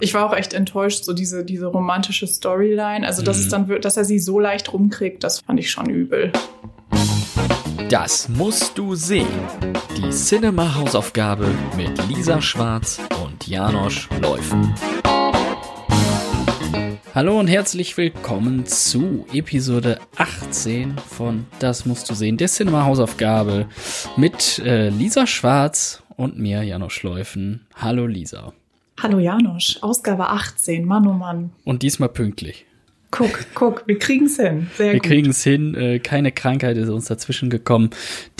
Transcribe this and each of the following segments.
Ich war auch echt enttäuscht, so diese, diese romantische Storyline. Also, dass mhm. es dann, dass er sie so leicht rumkriegt, das fand ich schon übel. Das musst du sehen. Die Cinema-Hausaufgabe mit Lisa Schwarz und Janosch Läufen. Hallo und herzlich willkommen zu Episode 18 von Das musst du sehen, der Cinema-Hausaufgabe mit äh, Lisa Schwarz und mir, Janosch Läufen. Hallo Lisa. Hallo Janosch, Ausgabe 18, Mann oh Mann. Und diesmal pünktlich. Guck, guck, wir kriegen's hin. Sehr wir gut. kriegen's hin. Äh, keine Krankheit ist uns dazwischen gekommen.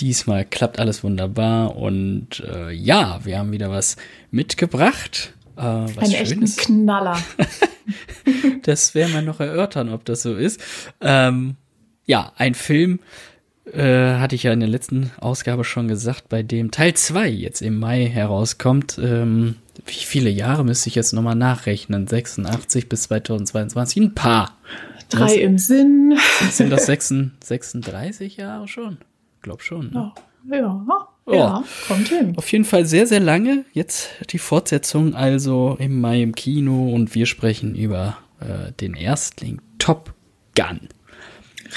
Diesmal klappt alles wunderbar. Und äh, ja, wir haben wieder was mitgebracht. Äh, was Einen Schönes. echten Knaller. das werden wir noch erörtern, ob das so ist. Ähm, ja, ein Film, äh, hatte ich ja in der letzten Ausgabe schon gesagt, bei dem Teil 2 jetzt im Mai herauskommt. Ähm, wie viele Jahre müsste ich jetzt nochmal nachrechnen? 86 bis 2022? Ein paar. Drei Was? im Sinn. Sind das 36 Jahre schon? Glaub schon. Ne? Ja. ja. Oh. Ja, kommt hin. Auf jeden Fall sehr, sehr lange. Jetzt die Fortsetzung also im Mai im Kino und wir sprechen über äh, den Erstling Top Gun.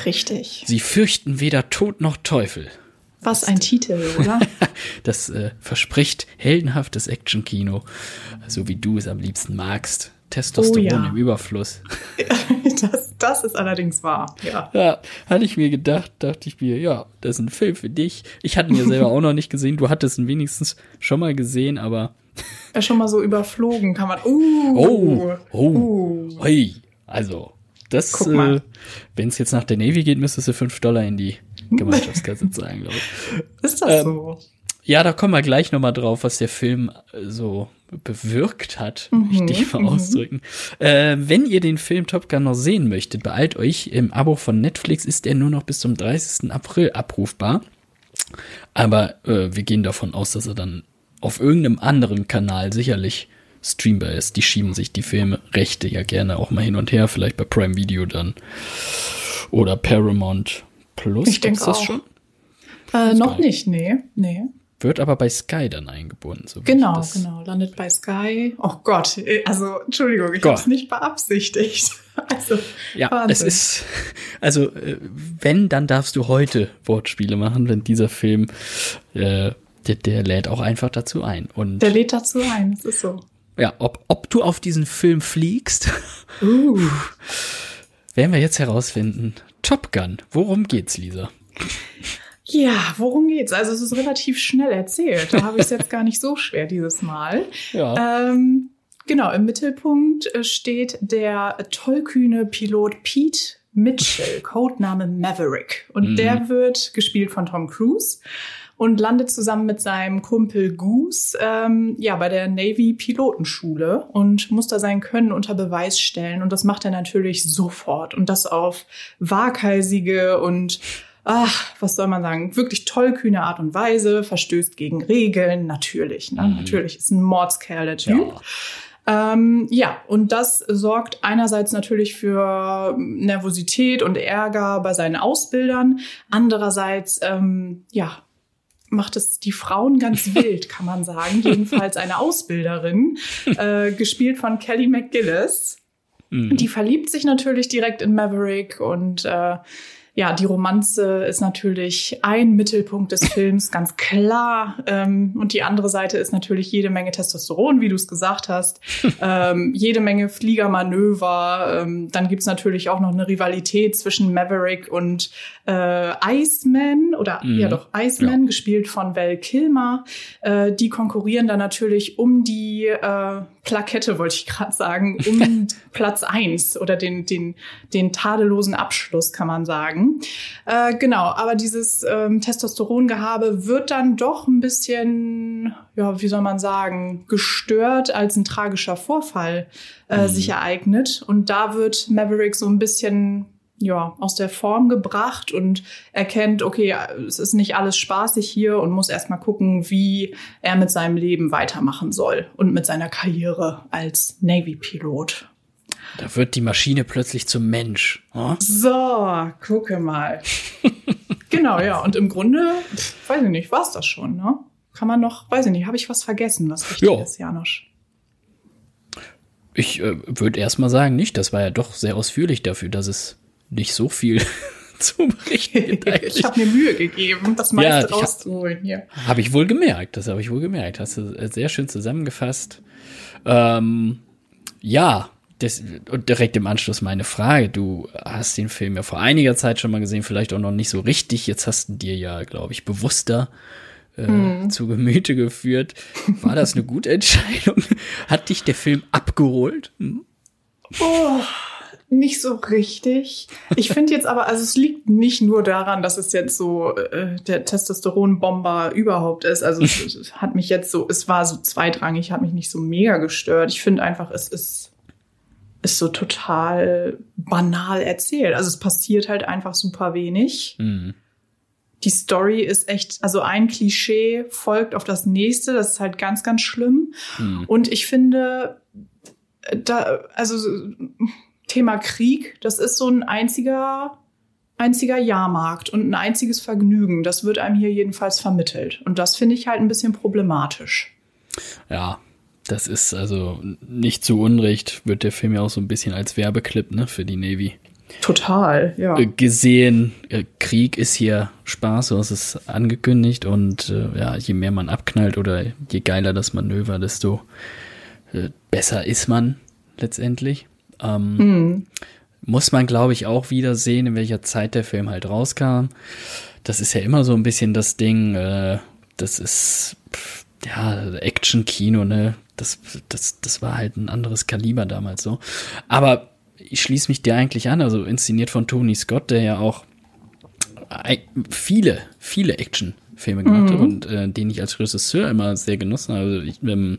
Richtig. Sie fürchten weder Tod noch Teufel. Was ein Titel, oder? das äh, verspricht heldenhaftes Actionkino, so wie du es am liebsten magst. Testosteron oh, ja. im Überfluss. das, das ist allerdings wahr, ja. Ja, hatte ich mir gedacht, dachte ich mir, ja, das ist ein Film für dich. Ich hatte ihn ja selber auch noch nicht gesehen. Du hattest ihn wenigstens schon mal gesehen, aber. Ja, schon mal so überflogen kann man. Uh, oh, oh, uh. hey, also das, äh, wenn es jetzt nach der Navy geht, müsstest du 5 Dollar in die Gemeinschaftskasse zahlen, glaube ich. Ist das ähm, so? Ja, da kommen wir gleich nochmal drauf, was der Film äh, so bewirkt hat, mhm, möchte ich mal mhm. ausdrücken. Äh, wenn ihr den Film Top Gun noch sehen möchtet, beeilt euch. Im Abo von Netflix ist der nur noch bis zum 30. April abrufbar. Aber äh, wir gehen davon aus, dass er dann auf irgendeinem anderen Kanal sicherlich streambar ist. Die schieben sich die Filmrechte ja gerne auch mal hin und her, vielleicht bei Prime Video dann. Oder Paramount Plus. Ich denke das auch. schon? Äh, noch nicht, nee, nee. Wird aber bei Sky dann eingebunden. So genau, genau. Landet bei Sky. Oh Gott, also Entschuldigung, ich habe es nicht beabsichtigt. Also, ja, Wahnsinn. es ist, also äh, wenn, dann darfst du heute Wortspiele machen, wenn dieser Film, äh, der, der lädt auch einfach dazu ein. Und der lädt dazu ein, das ist so. Ja, ob, ob du auf diesen Film fliegst, uh. werden wir jetzt herausfinden. Top Gun, worum geht's, Lisa? Ja, worum geht's? Also es ist relativ schnell erzählt. Da habe ich es jetzt gar nicht so schwer dieses Mal. Ja. Ähm, genau, im Mittelpunkt äh, steht der tollkühne Pilot Pete Mitchell, Codename Maverick. Und mhm. der wird gespielt von Tom Cruise und landet zusammen mit seinem Kumpel Goose ähm, ja bei der Navy Pilotenschule und muss da sein Können unter Beweis stellen und das macht er natürlich sofort und das auf waghalsige und ach, was soll man sagen, wirklich tollkühne Art und Weise, verstößt gegen Regeln, natürlich, ne? Mhm. natürlich ist ein Mordskerl der Typ. Ja. Ähm, ja, und das sorgt einerseits natürlich für Nervosität und Ärger bei seinen Ausbildern, andererseits ähm, ja macht es die Frauen ganz wild, kann man sagen. Jedenfalls eine Ausbilderin, äh, gespielt von Kelly McGillis. Mhm. Die verliebt sich natürlich direkt in Maverick und äh, ja, die Romanze ist natürlich ein Mittelpunkt des Films, ganz klar. Ähm, und die andere Seite ist natürlich jede Menge Testosteron, wie du es gesagt hast. ähm, jede Menge Fliegermanöver. Ähm, dann gibt's natürlich auch noch eine Rivalität zwischen Maverick und äh, Iceman oder mhm. ja doch Iceman, ja. gespielt von Val Kilmer. Äh, die konkurrieren dann natürlich um die äh, Plakette, wollte ich gerade sagen, um Platz eins oder den, den, den tadellosen Abschluss, kann man sagen. Äh, genau, aber dieses ähm, Testosterongehabe wird dann doch ein bisschen, ja, wie soll man sagen, gestört, als ein tragischer Vorfall äh, mhm. sich ereignet. Und da wird Maverick so ein bisschen ja, aus der Form gebracht und erkennt, okay, es ist nicht alles spaßig hier und muss erstmal gucken, wie er mit seinem Leben weitermachen soll und mit seiner Karriere als Navy-Pilot. Da wird die Maschine plötzlich zum Mensch. Oh? So, gucke mal. genau, ja. Und im Grunde, weiß ich nicht, war's das schon, ne? Kann man noch, weiß ich nicht, habe ich was vergessen, was wichtig jo. ist, Janosch? Ich äh, würde erstmal sagen, nicht. Das war ja doch sehr ausführlich dafür, dass es nicht so viel zu berichten gibt. ich habe mir Mühe gegeben, das meiste ja, rauszuholen hier. Habe ich wohl gemerkt, das habe ich wohl gemerkt. Hast du äh, sehr schön zusammengefasst. Ähm, ja, das, und direkt im Anschluss meine Frage. Du hast den Film ja vor einiger Zeit schon mal gesehen, vielleicht auch noch nicht so richtig. Jetzt hast du dir ja, glaube ich, bewusster äh, mm. zu Gemüte geführt. War das eine gute Entscheidung? Hat dich der Film abgeholt? Hm? Oh, nicht so richtig. Ich finde jetzt aber, also es liegt nicht nur daran, dass es jetzt so äh, der Testosteronbomber überhaupt ist. Also es, es hat mich jetzt so, es war so zweitrangig, hat mich nicht so mega gestört. Ich finde einfach, es ist ist so total banal erzählt. Also es passiert halt einfach super wenig. Mhm. Die Story ist echt, also ein Klischee folgt auf das nächste. Das ist halt ganz, ganz schlimm. Mhm. Und ich finde, da, also Thema Krieg, das ist so ein einziger, einziger Jahrmarkt und ein einziges Vergnügen. Das wird einem hier jedenfalls vermittelt. Und das finde ich halt ein bisschen problematisch. Ja, das ist also nicht zu Unrecht, wird der Film ja auch so ein bisschen als Werbeclip, ne, für die Navy. Total, ja. Äh, gesehen, äh, Krieg ist hier Spaß, so ist es angekündigt und äh, ja, je mehr man abknallt oder je geiler das Manöver, desto besser ist man letztendlich. Ähm, mhm. Muss man, glaube ich, auch wieder sehen, in welcher Zeit der Film halt rauskam. Das ist ja immer so ein bisschen das Ding, äh, das ist ja Action-Kino, ne? das, das, das war halt ein anderes Kaliber damals so. Aber ich schließe mich dir eigentlich an, also inszeniert von Tony Scott, der ja auch viele, viele Actionfilme gemacht mhm. hat und äh, den ich als Regisseur immer sehr genossen habe. Also ich, ähm,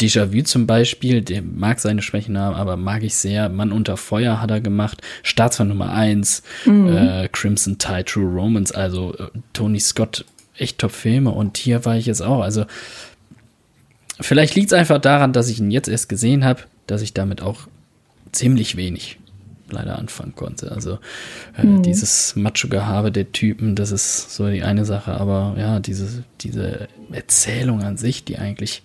Déjà-vu zum Beispiel, der mag seine Schwächen haben, aber mag ich sehr. Mann unter Feuer hat er gemacht. Staatsfeind Nummer 1, mhm. äh, Crimson Tide, True Romance, also äh, Tony Scott, echt Top-Filme. Und hier war ich jetzt auch. Also Vielleicht liegt es einfach daran, dass ich ihn jetzt erst gesehen habe, dass ich damit auch ziemlich wenig leider anfangen konnte. Also äh, mhm. dieses Macho-Gehabe der Typen, das ist so die eine Sache, aber ja, diese, diese Erzählung an sich, die eigentlich,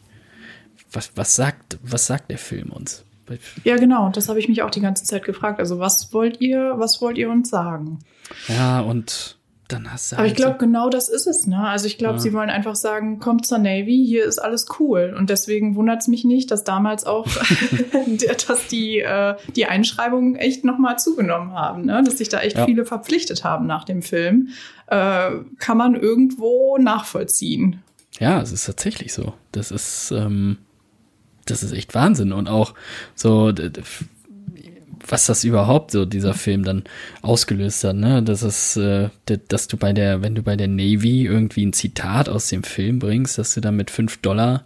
was, was sagt, was sagt der Film uns? Ja, genau, das habe ich mich auch die ganze Zeit gefragt. Also was wollt ihr, was wollt ihr uns sagen? Ja, und dann hast du. Aber ich glaube, genau das ist es, ne? Also ich glaube, ja. sie wollen einfach sagen, kommt zur Navy, hier ist alles cool. Und deswegen wundert es mich nicht, dass damals auch, dass die, äh, die Einschreibungen echt nochmal zugenommen haben, ne? Dass sich da echt ja. viele verpflichtet haben nach dem Film. Äh, kann man irgendwo nachvollziehen. Ja, es ist tatsächlich so. Das ist, ähm, das ist echt Wahnsinn. Und auch so, was das überhaupt so dieser Film dann ausgelöst hat, ne? Das ist, äh, dass du bei der, wenn du bei der Navy irgendwie ein Zitat aus dem Film bringst, dass du dann mit fünf Dollar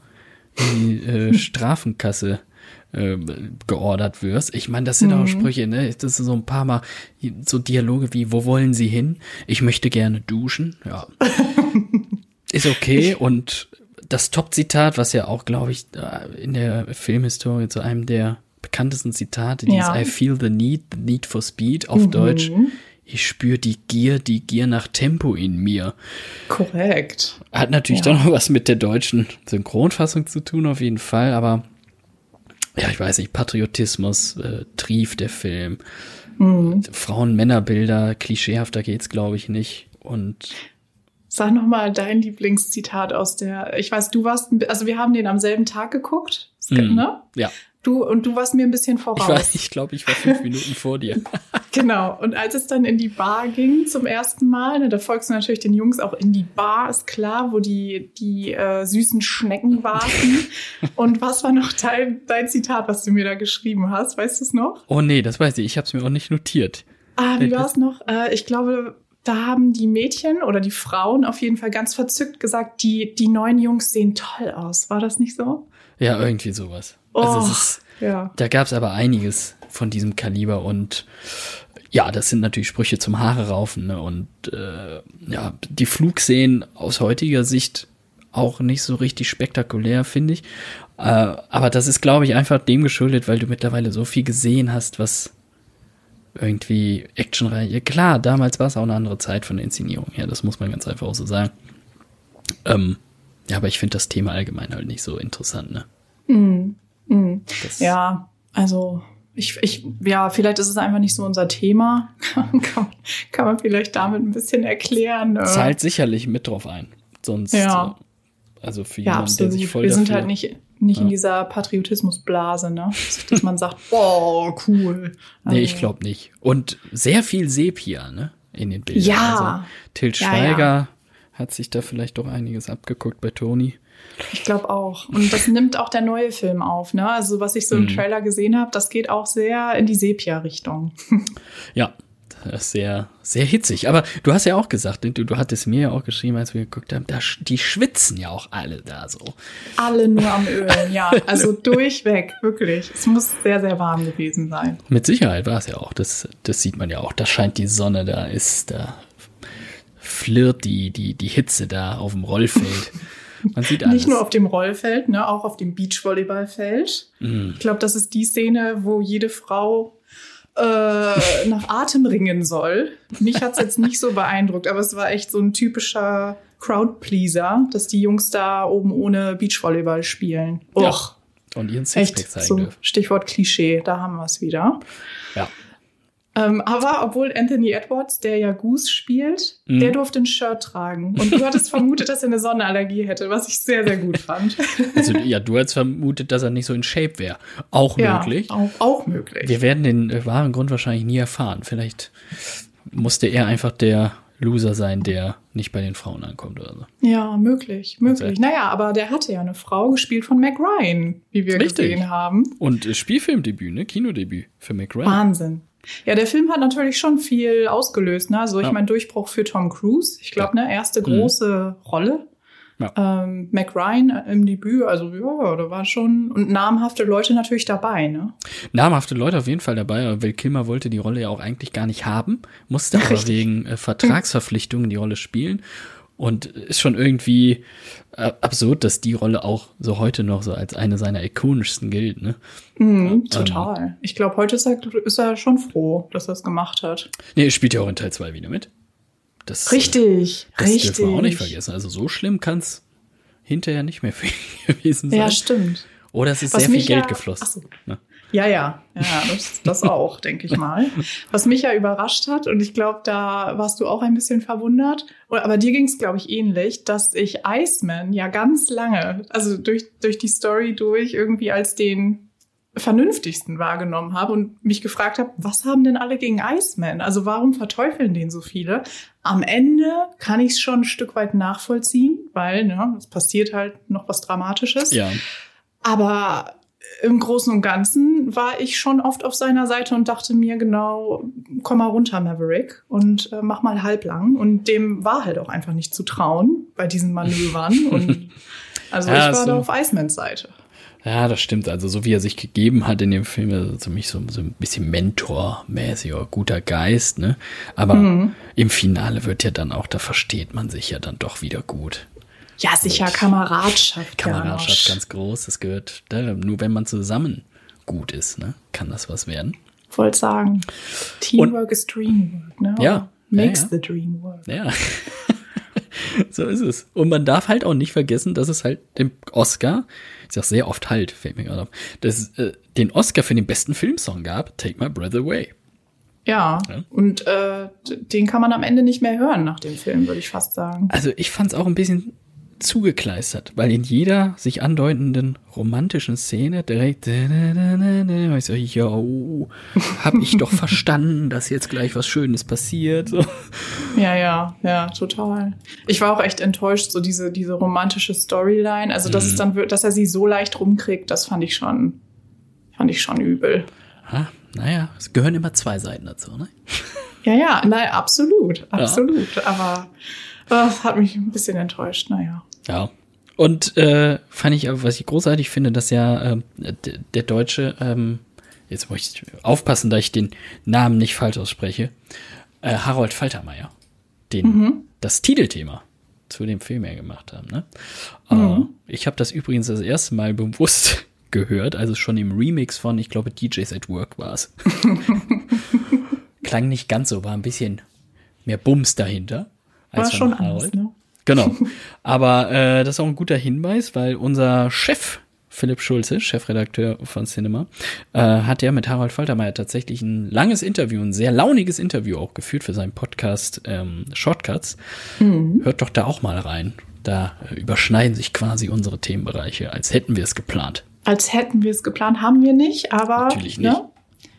in die äh, Strafenkasse äh, geordert wirst. Ich meine, das sind mhm. auch Sprüche, ne? Das sind so ein paar Mal so Dialoge wie, wo wollen Sie hin? Ich möchte gerne duschen. Ja. ist okay. Und das Top-Zitat, was ja auch, glaube ich, in der Filmhistorie zu einem der bekanntesten Zitate, dieses ja. I feel the need, the need for speed, auf mhm. Deutsch, ich spüre die Gier, die Gier nach Tempo in mir. Korrekt. Hat natürlich ja. doch noch was mit der deutschen Synchronfassung zu tun, auf jeden Fall, aber ja, ich weiß nicht, Patriotismus äh, trieft der Film. Mhm. Frauen-Männer-Bilder, klischeehafter geht's, glaube ich, nicht. Und Sag noch mal dein Lieblingszitat aus der. Ich weiß, du warst, also wir haben den am selben Tag geguckt, mhm. ne? Ja. Du, und du warst mir ein bisschen voraus. Ich, ich glaube, ich war fünf Minuten vor dir. genau. Und als es dann in die Bar ging zum ersten Mal, ne, da folgst du natürlich den Jungs auch in die Bar, ist klar, wo die, die äh, süßen Schnecken warten. und was war noch dein, dein Zitat, was du mir da geschrieben hast? Weißt du es noch? Oh nee, das weiß ich. Ich habe es mir auch nicht notiert. Ah, wie war es noch? Äh, ich glaube, da haben die Mädchen oder die Frauen auf jeden Fall ganz verzückt gesagt, die, die neuen Jungs sehen toll aus. War das nicht so? Ja, irgendwie sowas. Also oh, also ist, ja. Da gab es aber einiges von diesem Kaliber und ja, das sind natürlich Sprüche zum Haare raufen ne? und äh, ja, die Flugszenen aus heutiger Sicht auch nicht so richtig spektakulär, finde ich. Äh, aber das ist, glaube ich, einfach dem geschuldet, weil du mittlerweile so viel gesehen hast, was irgendwie actionreich. Klar, damals war es auch eine andere Zeit von der Inszenierung her, das muss man ganz einfach auch so sagen. Ähm, ja, aber ich finde das Thema allgemein halt nicht so interessant, ne? Mm, mm. Ja, Also ich, ich, ja, vielleicht ist es einfach nicht so unser Thema. kann, kann man vielleicht damit ein bisschen erklären. Ne? Zahlt sicherlich mit drauf ein. Sonst, ja. Äh, also für ja, jemanden, absolut. der sich voll Wir sind halt nicht, nicht ja. in dieser Patriotismusblase, ne? Dass man sagt, boah, cool. Also, nee, ich glaube nicht. Und sehr viel Sepia, ne? In den Bildern. Ja. Also, Til Schweiger hat sich da vielleicht doch einiges abgeguckt bei Toni. Ich glaube auch. Und das nimmt auch der neue Film auf. Ne? Also was ich so im mhm. Trailer gesehen habe, das geht auch sehr in die Sepia-Richtung. Ja, sehr, sehr hitzig. Aber du hast ja auch gesagt, du, du hattest mir ja auch geschrieben, als wir geguckt haben, da, die schwitzen ja auch alle da so. Alle nur am Ölen, ja. Also durchweg, wirklich. Es muss sehr, sehr warm gewesen sein. Mit Sicherheit war es ja auch. Das, das sieht man ja auch. Da scheint die Sonne, da ist, da flirrt die, die, die Hitze da auf dem Rollfeld. Man sieht alles. Nicht nur auf dem Rollfeld, ne, auch auf dem Beachvolleyballfeld. Mhm. Ich glaube, das ist die Szene, wo jede Frau äh, nach Atem ringen soll. Mich hat's jetzt nicht so beeindruckt, aber es war echt so ein typischer Crowdpleaser, dass die Jungs da oben ohne Beachvolleyball spielen. Och. Ja. Und ihren Sixpack zeigen so, Stichwort Klischee, da haben wir es wieder. Ja. Ähm, aber obwohl Anthony Edwards, der ja Goose spielt, mhm. der durfte ein Shirt tragen. Und du hattest vermutet, dass er eine Sonnenallergie hätte, was ich sehr, sehr gut fand. Also ja, du hättest vermutet, dass er nicht so in Shape wäre. Auch ja, möglich. Auch, auch möglich. Wir werden den äh, wahren Grund wahrscheinlich nie erfahren. Vielleicht musste er einfach der Loser sein, der nicht bei den Frauen ankommt oder so. Ja, möglich, möglich. Naja, aber der hatte ja eine Frau gespielt von Mac Ryan, wie wir Richtig. gesehen haben. Und äh, Spielfilmdebüt, ne? Kinodebüt für Mac Ryan. Wahnsinn. Ja, der Film hat natürlich schon viel ausgelöst. Ne? Also ich ja. meine, Durchbruch für Tom Cruise. Ich glaube, ja. ne, erste große mhm. Rolle. Ja. Ähm, Mac Ryan im Debüt, also ja, da war schon und namhafte Leute natürlich dabei, ne? Namhafte Leute auf jeden Fall dabei. Will Kilmer wollte die Rolle ja auch eigentlich gar nicht haben, musste aber Richtig. wegen äh, Vertragsverpflichtungen die Rolle spielen. Und ist schon irgendwie äh, absurd, dass die Rolle auch so heute noch so als eine seiner ikonischsten gilt, ne? Mm, ähm, total. ich glaube, heute ist er, ist er schon froh, dass er es gemacht hat. Nee, er spielt ja auch in Teil 2 wieder mit. Das, richtig, das richtig. dürfen wir auch nicht vergessen. Also so schlimm kann es hinterher nicht mehr für ihn gewesen sein. Ja, stimmt. Oder es ist Was sehr viel Geld ja, geflossen. So. Ne? Ja, ja, ja, das, das auch, denke ich mal. Was mich ja überrascht hat, und ich glaube, da warst du auch ein bisschen verwundert, aber dir ging es, glaube ich, ähnlich, dass ich Iceman ja ganz lange, also durch, durch die Story durch, irgendwie als den vernünftigsten wahrgenommen habe und mich gefragt habe, was haben denn alle gegen Iceman? Also warum verteufeln den so viele? Am Ende kann ich es schon ein Stück weit nachvollziehen, weil ne, es passiert halt noch was Dramatisches. Ja. Aber im Großen und Ganzen war ich schon oft auf seiner Seite und dachte mir genau, komm mal runter, Maverick, und äh, mach mal halblang. Und dem war halt auch einfach nicht zu trauen bei diesen Manövern. und also ja, ich war so. da auf Icemans Seite. Ja, das stimmt. Also so wie er sich gegeben hat in dem Film, also für mich so, so ein bisschen Mentor-mäßig oder guter Geist, ne? Aber mhm. im Finale wird ja dann auch, da versteht man sich ja dann doch wieder gut. Ja, sicher, Kameradschaft. Kameradschaft ganz groß. Das gehört, nur wenn man zusammen gut ist, ne, kann das was werden. Wollte sagen, Teamwork und, is Dreamwork, ne? Ja. Makes ja, ja. the dream work. Ja. so ist es. Und man darf halt auch nicht vergessen, dass es halt dem Oscar, ich sag sehr oft halt, fällt mir gerade auf, dass es äh, den Oscar für den besten Filmsong gab, Take My Breath Away. Ja, ja. und äh, den kann man am Ende nicht mehr hören nach dem Film, würde ich fast sagen. Also ich fand es auch ein bisschen zugekleistert, weil in jeder sich andeutenden romantischen Szene direkt ich so, yo, hab ich doch verstanden, dass jetzt gleich was Schönes passiert. Ja, ja, ja, total. Ich war auch echt enttäuscht, so diese, diese romantische Storyline. Also, dass mhm. es dann, dass er sie so leicht rumkriegt, das fand ich schon, fand ich schon übel. Ha, naja, es gehören immer zwei Seiten dazu, ne? Ja, ja, nein, absolut, absolut. Ja. Aber das hat mich ein bisschen enttäuscht, naja. Ja. Und äh, fand ich aber, was ich großartig finde, dass ja äh, der Deutsche, ähm, jetzt muss ich aufpassen, da ich den Namen nicht falsch ausspreche, äh, Harold Faltermeier, den mhm. das Titelthema zu dem Film ja gemacht haben. Ne? Mhm. Äh, ich habe das übrigens das erste Mal bewusst gehört, also schon im Remix von, ich glaube, DJs at Work war es. Klang nicht ganz so, war ein bisschen mehr Bums dahinter. War schon anders, ne? Genau. Aber äh, das ist auch ein guter Hinweis, weil unser Chef Philipp Schulze, Chefredakteur von Cinema, äh, hat ja mit Harald Faltermeier tatsächlich ein langes Interview, ein sehr launiges Interview auch geführt für seinen Podcast ähm, Shortcuts. Mhm. Hört doch da auch mal rein. Da überschneiden sich quasi unsere Themenbereiche, als hätten wir es geplant. Als hätten wir es geplant, haben wir nicht, aber Natürlich nicht. Ne?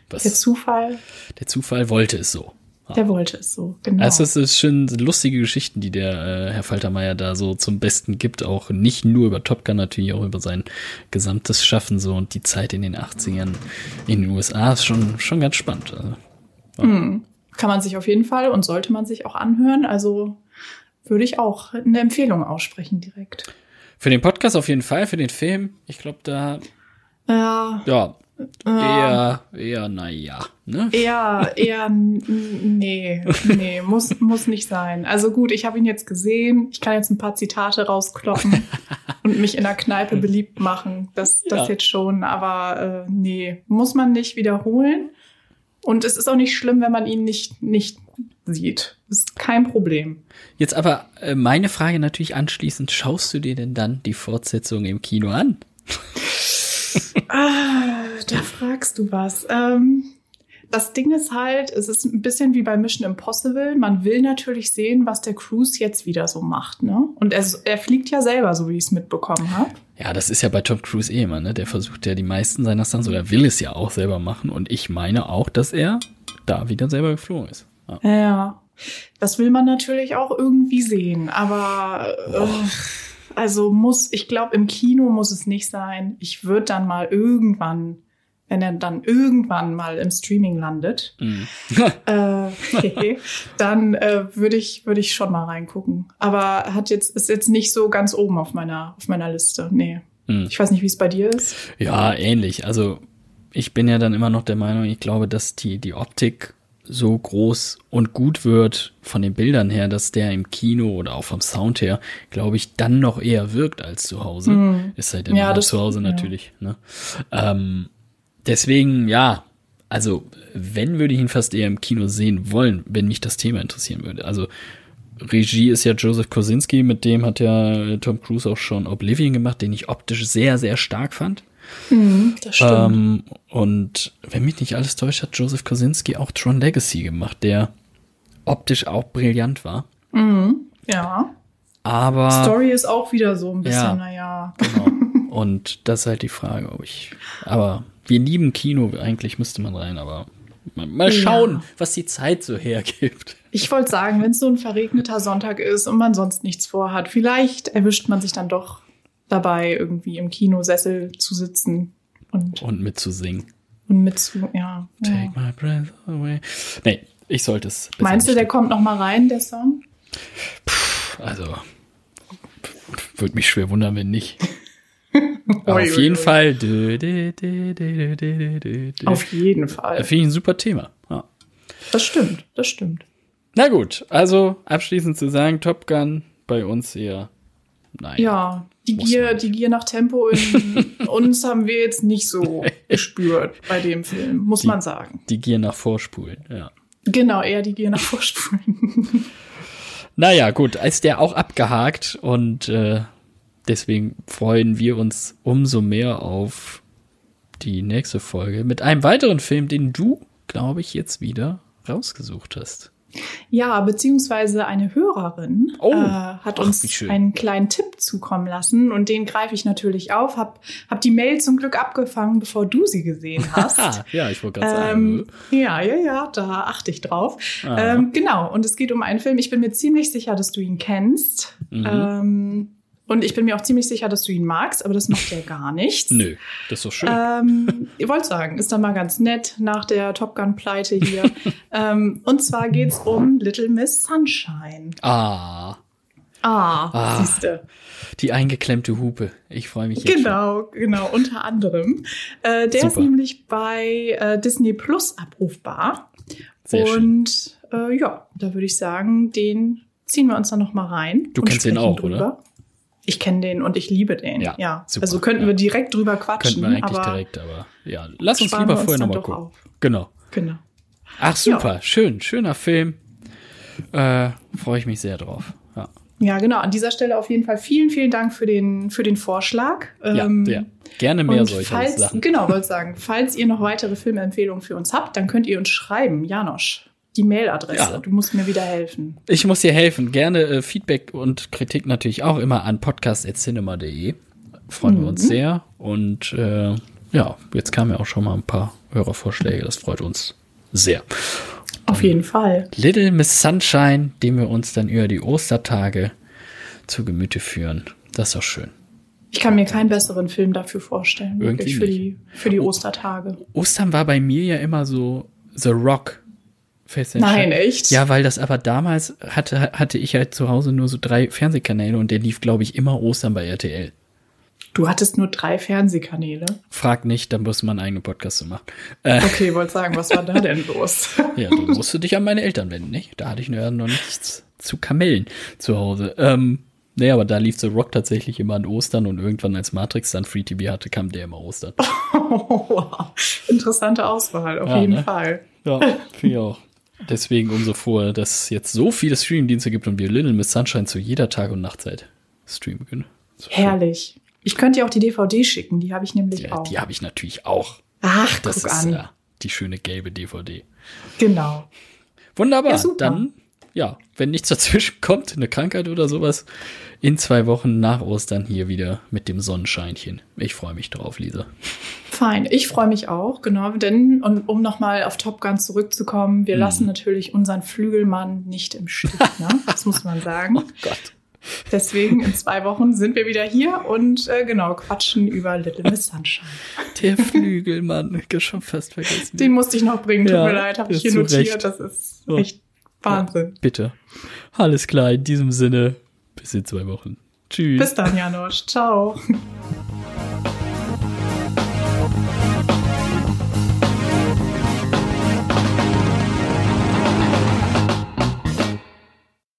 Was, der Zufall. Der Zufall wollte es so. Der wollte es so, genau. Also es ist schon lustige Geschichten, die der äh, Herr Faltermeier da so zum Besten gibt, auch nicht nur über Top Gun, natürlich auch über sein gesamtes Schaffen so und die Zeit in den 80ern in den USA ist schon, schon ganz spannend. Also, ja. hm. Kann man sich auf jeden Fall und sollte man sich auch anhören. Also würde ich auch eine Empfehlung aussprechen direkt. Für den Podcast auf jeden Fall, für den Film, ich glaube, da ja. Ja, Eher, eher, naja, ne? Eher, eher, nee, nee, muss, muss nicht sein. Also gut, ich habe ihn jetzt gesehen. Ich kann jetzt ein paar Zitate rauskloppen und mich in der Kneipe beliebt machen. Das, das ja. jetzt schon. Aber äh, nee, muss man nicht wiederholen. Und es ist auch nicht schlimm, wenn man ihn nicht, nicht sieht. Ist kein Problem. Jetzt aber äh, meine Frage natürlich anschließend, schaust du dir denn dann die Fortsetzung im Kino an? ah, da fragst du was. Ähm, das Ding ist halt, es ist ein bisschen wie bei Mission Impossible. Man will natürlich sehen, was der Cruise jetzt wieder so macht, ne? Und er, er fliegt ja selber, so wie ich es mitbekommen habe. Ja, das ist ja bei Tom Cruise eh immer, ne? Der versucht ja die meisten seiner Stunts oder will es ja auch selber machen. Und ich meine auch, dass er da wieder selber geflogen ist. Ja. ja. Das will man natürlich auch irgendwie sehen, aber. Äh, also muss, ich glaube, im Kino muss es nicht sein. Ich würde dann mal irgendwann, wenn er dann irgendwann mal im Streaming landet, mm. äh, dann äh, würde ich, würde ich schon mal reingucken. Aber hat jetzt, ist jetzt nicht so ganz oben auf meiner, auf meiner Liste. Nee. Mm. Ich weiß nicht, wie es bei dir ist. Ja, ähnlich. Also ich bin ja dann immer noch der Meinung, ich glaube, dass die, die Optik so groß und gut wird von den Bildern her, dass der im Kino oder auch vom Sound her, glaube ich, dann noch eher wirkt als zu Hause. Mhm. Ist halt immer ja, das, zu Hause natürlich. Ja. Ne? Ähm, deswegen, ja, also wenn würde ich ihn fast eher im Kino sehen wollen, wenn mich das Thema interessieren würde. Also Regie ist ja Joseph Kosinski, mit dem hat ja Tom Cruise auch schon Oblivion gemacht, den ich optisch sehr, sehr stark fand. Mhm, das stimmt. Ähm, und wenn mich nicht alles täuscht, hat Joseph Kosinski auch Tron Legacy gemacht, der optisch auch brillant war. Mhm, ja. Aber. Story ist auch wieder so ein bisschen, ja, naja. Genau. Und das ist halt die Frage, ob ich. Aber wir lieben Kino, eigentlich müsste man rein, aber mal schauen, ja. was die Zeit so hergibt. Ich wollte sagen, wenn es so ein verregneter Sonntag ist und man sonst nichts vorhat, vielleicht erwischt man sich dann doch dabei, irgendwie im Kinosessel zu sitzen und, und mitzusingen. Und mitzu, ja. Take ja. my breath away. Nee, ich sollte es. Meinst du, der kommt noch mal rein, der Song? Puh, also, würde mich schwer wundern, wenn nicht. Aber auf jeden Fall. Auf jeden Fall. Finde ich ein super Thema. Ja. Das stimmt, das stimmt. Na gut, also abschließend zu sagen, Top Gun bei uns eher nein. Ja, die Gier, die Gier nach Tempo in uns haben wir jetzt nicht so gespürt bei dem Film, muss die, man sagen. Die Gier nach Vorspulen, ja. Genau, eher die Gier nach Vorspulen. naja, gut, ist der auch abgehakt und äh, deswegen freuen wir uns umso mehr auf die nächste Folge mit einem weiteren Film, den du, glaube ich, jetzt wieder rausgesucht hast. Ja, beziehungsweise eine Hörerin oh, äh, hat ach, uns einen kleinen Tipp zukommen lassen und den greife ich natürlich auf. Hab, hab die Mail zum Glück abgefangen, bevor du sie gesehen hast. ja, ich wollte gerade ähm, sagen. Ja, ja, ja, da achte ich drauf. Ah. Ähm, genau, und es geht um einen Film. Ich bin mir ziemlich sicher, dass du ihn kennst. Mhm. Ähm, und ich bin mir auch ziemlich sicher, dass du ihn magst, aber das macht ja gar nichts. Nö, das ist doch schön. Ähm, ihr wollt sagen, ist dann mal ganz nett nach der Top Gun-Pleite hier. ähm, und zwar geht's um Little Miss Sunshine. Ah. Ah, ah siehste. Die eingeklemmte Hupe. Ich freue mich jetzt. Genau, schon. genau, unter anderem. Äh, der Super. ist nämlich bei äh, Disney Plus abrufbar. Sehr und äh, ja, da würde ich sagen, den ziehen wir uns dann noch mal rein. Du kennst den auch, drüber. oder? Ich kenne den und ich liebe den. Ja, ja. Super, also könnten ja. wir direkt drüber quatschen. Könnten wir eigentlich aber direkt, aber ja, lass uns lieber vorher nochmal gucken. Auf. Genau. Genau. Ach super, ja. schön, schöner Film. Äh, Freue ich mich sehr drauf. Ja. Ja, genau. An dieser Stelle auf jeden Fall vielen, vielen Dank für den, für den Vorschlag. Ähm, ja, Gerne mehr falls, Sachen. Genau, wollte sagen, falls ihr noch weitere Filmempfehlungen für uns habt, dann könnt ihr uns schreiben, Janosch. Die Mailadresse. Ja. Du musst mir wieder helfen. Ich muss dir helfen. Gerne äh, Feedback und Kritik natürlich auch immer an podcast.cinema.de. Freuen mhm. wir uns mhm. sehr. Und äh, ja, jetzt kamen ja auch schon mal ein paar Hörervorschläge. Das freut uns sehr. Auf jeden Fall. Little Miss Sunshine, den wir uns dann über die Ostertage zu Gemüte führen. Das ist doch schön. Ich kann mir keinen besseren Film dafür vorstellen. Irgendwie für die, für die Ostertage. Ostern war bei mir ja immer so The Rock. Nein, echt? Ja, weil das aber damals hatte, hatte ich halt zu Hause nur so drei Fernsehkanäle und der lief, glaube ich, immer Ostern bei RTL. Du hattest nur drei Fernsehkanäle. Frag nicht, dann muss man einen eigenen Podcast machen. Äh, okay, wollte sagen, was war da denn los? ja, dann musst du dich an meine Eltern wenden, nicht? Da hatte ich nur noch nichts zu Kamellen zu Hause. Ähm, nee, aber da lief The Rock tatsächlich immer an Ostern und irgendwann als Matrix dann Free TV hatte, kam der immer Ostern. Oh, wow. Interessante Auswahl, auf ja, jeden ne? Fall. Ja, finde ich auch. Deswegen umso froher, dass es jetzt so viele Streamdienste gibt und wir Little Miss Sunshine zu jeder Tag- und Nachtzeit streamen können. Herrlich. Ich könnte dir auch die DVD schicken, die habe ich nämlich ja, auch. Die habe ich natürlich auch. Ach, das guck ist an. Ja, die schöne gelbe DVD. Genau. Wunderbar. Ja, Dann, ja, wenn nichts dazwischen kommt, eine Krankheit oder sowas, in zwei Wochen nach Ostern hier wieder mit dem Sonnenscheinchen. Ich freue mich drauf, Lisa. Fein, ich freue mich auch, genau, denn um, um nochmal auf Top Gun zurückzukommen, wir hm. lassen natürlich unseren Flügelmann nicht im Stich, ne? das muss man sagen. Oh Gott. Deswegen in zwei Wochen sind wir wieder hier und äh, genau quatschen über Little Miss Sunshine. Der Flügelmann, schon fast vergessen. Den musste ich noch bringen, tut ja, mir leid, habe ich hier notiert. Recht. Das ist oh. echt Wahnsinn. Bitte. Alles klar, in diesem Sinne, bis in zwei Wochen. Tschüss. Bis dann, Janosch. Ciao.